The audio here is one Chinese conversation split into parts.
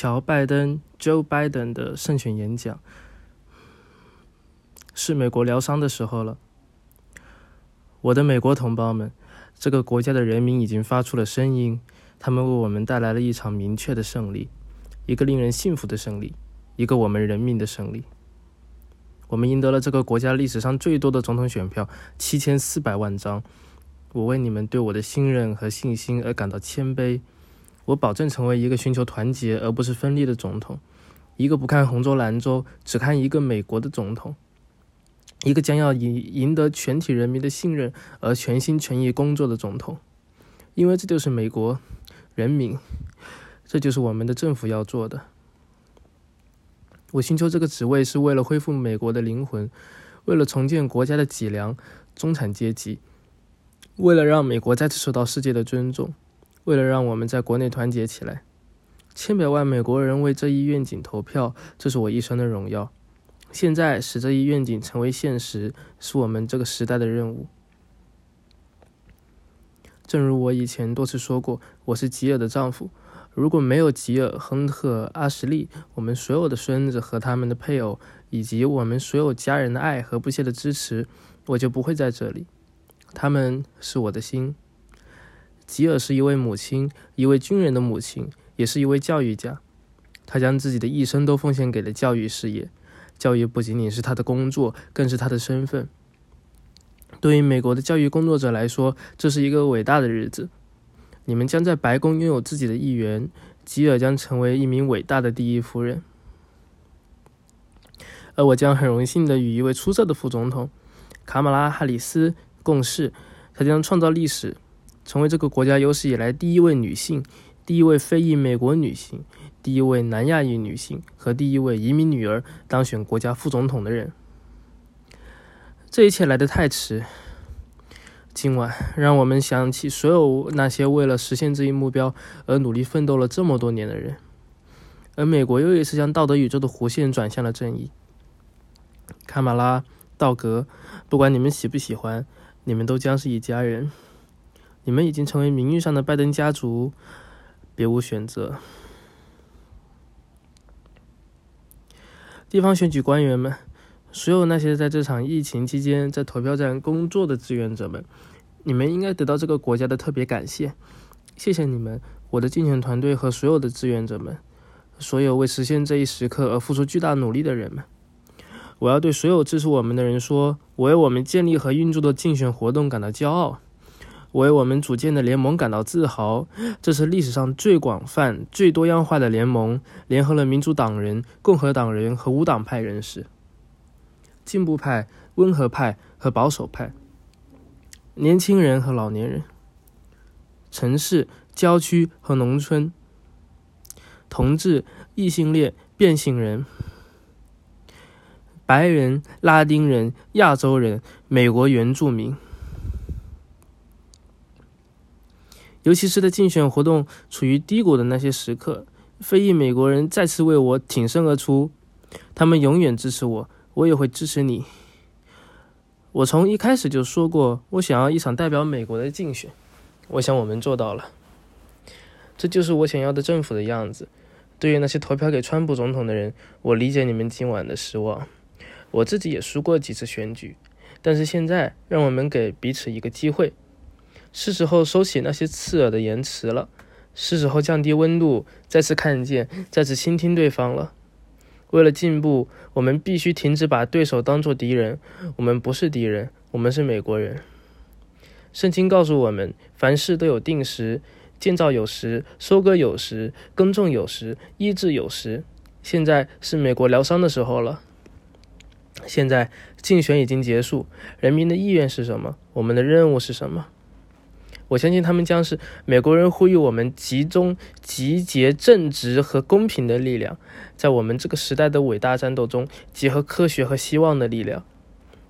乔·拜登 （Joe Biden） 的胜选演讲，是美国疗伤的时候了。我的美国同胞们，这个国家的人民已经发出了声音，他们为我们带来了一场明确的胜利，一个令人信服的胜利，一个我们人民的胜利。我们赢得了这个国家历史上最多的总统选票，七千四百万张。我为你们对我的信任和信心而感到谦卑。我保证成为一个寻求团结而不是分裂的总统，一个不看红州蓝州，只看一个美国的总统，一个将要赢赢得全体人民的信任而全心全意工作的总统。因为这就是美国人民，这就是我们的政府要做的。我寻求这个职位是为了恢复美国的灵魂，为了重建国家的脊梁——中产阶级，为了让美国再次受到世界的尊重。为了让我们在国内团结起来，千百万美国人为这一愿景投票，这是我一生的荣耀。现在使这一愿景成为现实，是我们这个时代的任务。正如我以前多次说过，我是吉尔的丈夫。如果没有吉尔、亨特、阿什利，我们所有的孙子和他们的配偶，以及我们所有家人的爱和不懈的支持，我就不会在这里。他们是我的心。吉尔是一位母亲，一位军人的母亲，也是一位教育家。他将自己的一生都奉献给了教育事业。教育不仅仅是他的工作，更是他的身份。对于美国的教育工作者来说，这是一个伟大的日子。你们将在白宫拥有自己的议员。吉尔将成为一名伟大的第一夫人，而我将很荣幸地与一位出色的副总统卡马拉·哈里斯共事。她将创造历史。成为这个国家有史以来第一位女性、第一位非裔美国女性、第一位南亚裔女性和第一位移民女儿当选国家副总统的人。这一切来得太迟。今晚，让我们想起所有那些为了实现这一目标而努力奋斗了这么多年的人。而美国又一次将道德宇宙的弧线转向了正义。卡马拉、道格，不管你们喜不喜欢，你们都将是一家人。你们已经成为名誉上的拜登家族，别无选择。地方选举官员们，所有那些在这场疫情期间在投票站工作的志愿者们，你们应该得到这个国家的特别感谢。谢谢你们，我的竞选团队和所有的志愿者们，所有为实现这一时刻而付出巨大努力的人们。我要对所有支持我们的人说，我为我们建立和运作的竞选活动感到骄傲。为我们组建的联盟感到自豪，这是历史上最广泛、最多样化的联盟，联合了民主党人、共和党人和无党派人士、进步派、温和派和保守派、年轻人和老年人、城市、郊区和农村、同志、异性恋、变性人、白人、拉丁人、亚洲人、美国原住民。尤其是在竞选活动处于低谷的那些时刻，非裔美国人再次为我挺身而出。他们永远支持我，我也会支持你。我从一开始就说过，我想要一场代表美国的竞选。我想我们做到了。这就是我想要的政府的样子。对于那些投票给川普总统的人，我理解你们今晚的失望。我自己也输过几次选举，但是现在让我们给彼此一个机会。是时候收起那些刺耳的言辞了，是时候降低温度，再次看见，再次倾听对方了。为了进步，我们必须停止把对手当作敌人。我们不是敌人，我们是美国人。圣经告诉我们，凡事都有定时，建造有时，收割有时，耕种有时，医治有时。现在是美国疗伤的时候了。现在竞选已经结束，人民的意愿是什么？我们的任务是什么？我相信他们将是美国人呼吁我们集中、集结正直和公平的力量，在我们这个时代的伟大战斗中，结合科学和希望的力量，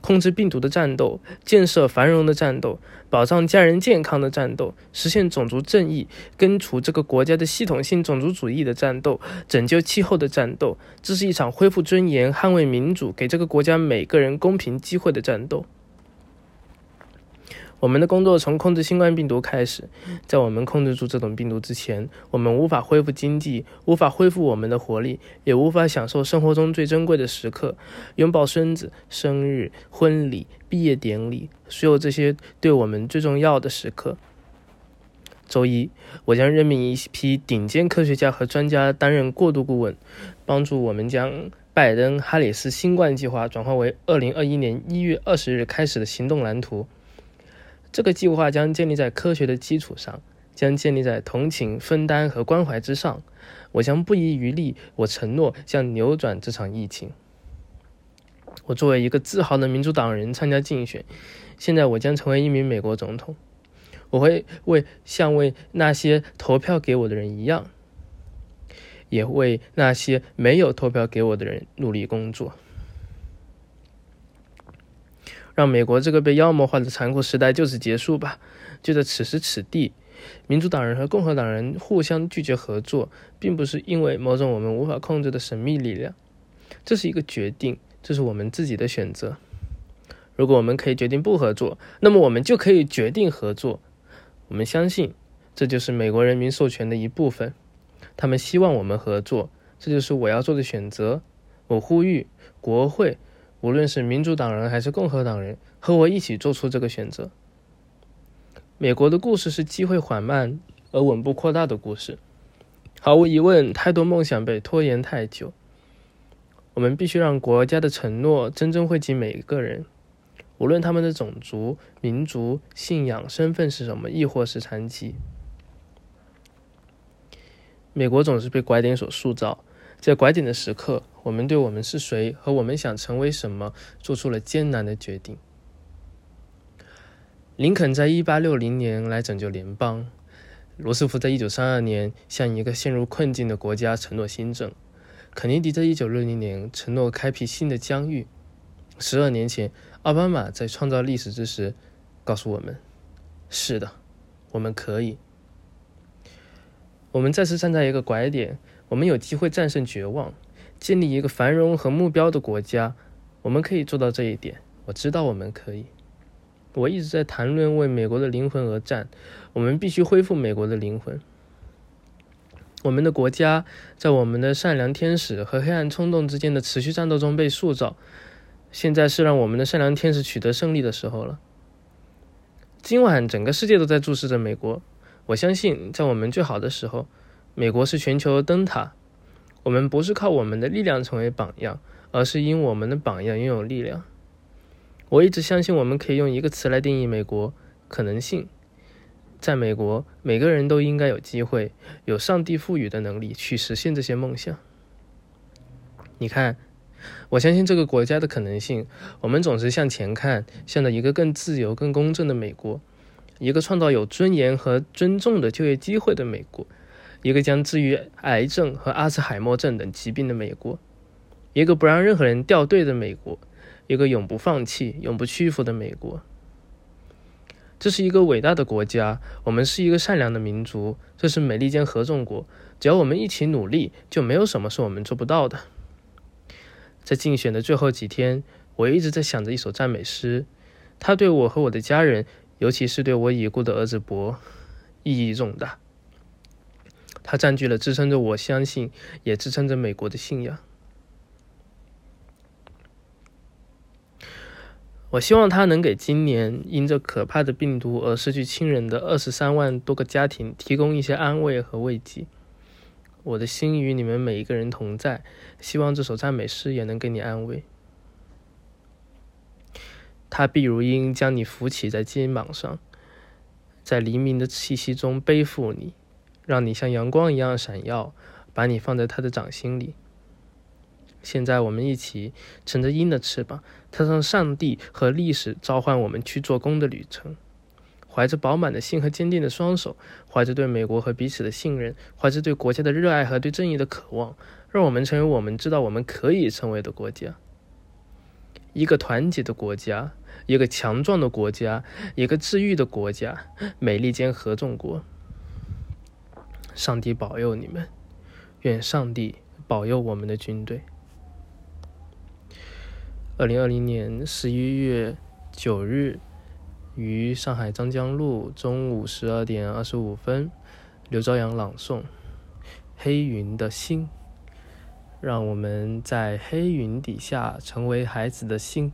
控制病毒的战斗，建设繁荣的战斗，保障家人健康的战斗，实现种族正义，根除这个国家的系统性种族主义的战斗，拯救气候的战斗。这是一场恢复尊严、捍卫民主、给这个国家每个人公平机会的战斗。我们的工作从控制新冠病毒开始，在我们控制住这种病毒之前，我们无法恢复经济，无法恢复我们的活力，也无法享受生活中最珍贵的时刻——拥抱孙子、生日、婚礼、毕业典礼，所有这些对我们最重要的时刻。周一，我将任命一批顶尖科学家和专家担任过渡顾问，帮助我们将拜登哈里斯新冠计划转化为二零二一年一月二十日开始的行动蓝图。这个计划将建立在科学的基础上，将建立在同情、分担和关怀之上。我将不遗余力，我承诺将扭转这场疫情。我作为一个自豪的民主党人参加竞选，现在我将成为一名美国总统。我会为像为那些投票给我的人一样，也为那些没有投票给我的人努力工作，让美国这个被妖魔化的残酷时代就此结束吧。就在此时此地，民主党人和共和党人互相拒绝合作，并不是因为某种我们无法控制的神秘力量，这是一个决定，这是我们自己的选择。如果我们可以决定不合作，那么我们就可以决定合作。我们相信，这就是美国人民授权的一部分。他们希望我们合作，这就是我要做的选择。我呼吁国会，无论是民主党人还是共和党人，和我一起做出这个选择。美国的故事是机会缓慢而稳步扩大的故事。毫无疑问，太多梦想被拖延太久。我们必须让国家的承诺真正惠及每一个人。无论他们的种族、民族、信仰、身份是什么，亦或是残疾，美国总是被拐点所塑造。在拐点的时刻，我们对我们是谁和我们想成为什么做出了艰难的决定。林肯在一八六零年来拯救联邦，罗斯福在一九三二年向一个陷入困境的国家承诺新政，肯尼迪在一九六零年承诺开辟新的疆域。十二年前，奥巴马在创造历史之时，告诉我们：“是的，我们可以。”我们再次站在一个拐点，我们有机会战胜绝望，建立一个繁荣和目标的国家。我们可以做到这一点，我知道我们可以。我一直在谈论为美国的灵魂而战，我们必须恢复美国的灵魂。我们的国家在我们的善良天使和黑暗冲动之间的持续战斗中被塑造。现在是让我们的善良天使取得胜利的时候了。今晚，整个世界都在注视着美国。我相信，在我们最好的时候，美国是全球灯塔。我们不是靠我们的力量成为榜样，而是因我们的榜样拥有力量。我一直相信，我们可以用一个词来定义美国：可能性。在美国，每个人都应该有机会，有上帝赋予的能力去实现这些梦想。你看。我相信这个国家的可能性。我们总是向前看，向着一个更自由、更公正的美国，一个创造有尊严和尊重的就业机会的美国，一个将治愈癌症和阿兹海默症等疾病的美国，一个不让任何人掉队的美国，一个永不放弃、永不屈服的美国。这是一个伟大的国家，我们是一个善良的民族，这是美利坚合众国。只要我们一起努力，就没有什么是我们做不到的。在竞选的最后几天，我一直在想着一首赞美诗，它对我和我的家人，尤其是对我已故的儿子博，意义重大。它占据了支撑着我相信，也支撑着美国的信仰。我希望它能给今年因这可怕的病毒而失去亲人的二十三万多个家庭提供一些安慰和慰藉。我的心与你们每一个人同在，希望这首赞美诗也能给你安慰。它必如鹰将你扶起在肩膀上，在黎明的气息中背负你，让你像阳光一样闪耀，把你放在他的掌心里。现在我们一起乘着鹰的翅膀，踏上上帝和历史召唤我们去做工的旅程。怀着饱满的心和坚定的双手，怀着对美国和彼此的信任，怀着对国家的热爱和对正义的渴望，让我们成为我们知道我们可以成为的国家。一个团结的国家，一个强壮的国家，一个治愈的国家，美利坚合众国。上帝保佑你们，愿上帝保佑我们的军队。二零二零年十一月九日。于上海张江路中午十二点二十五分，刘朝阳朗诵《黑云的心》，让我们在黑云底下成为孩子的心。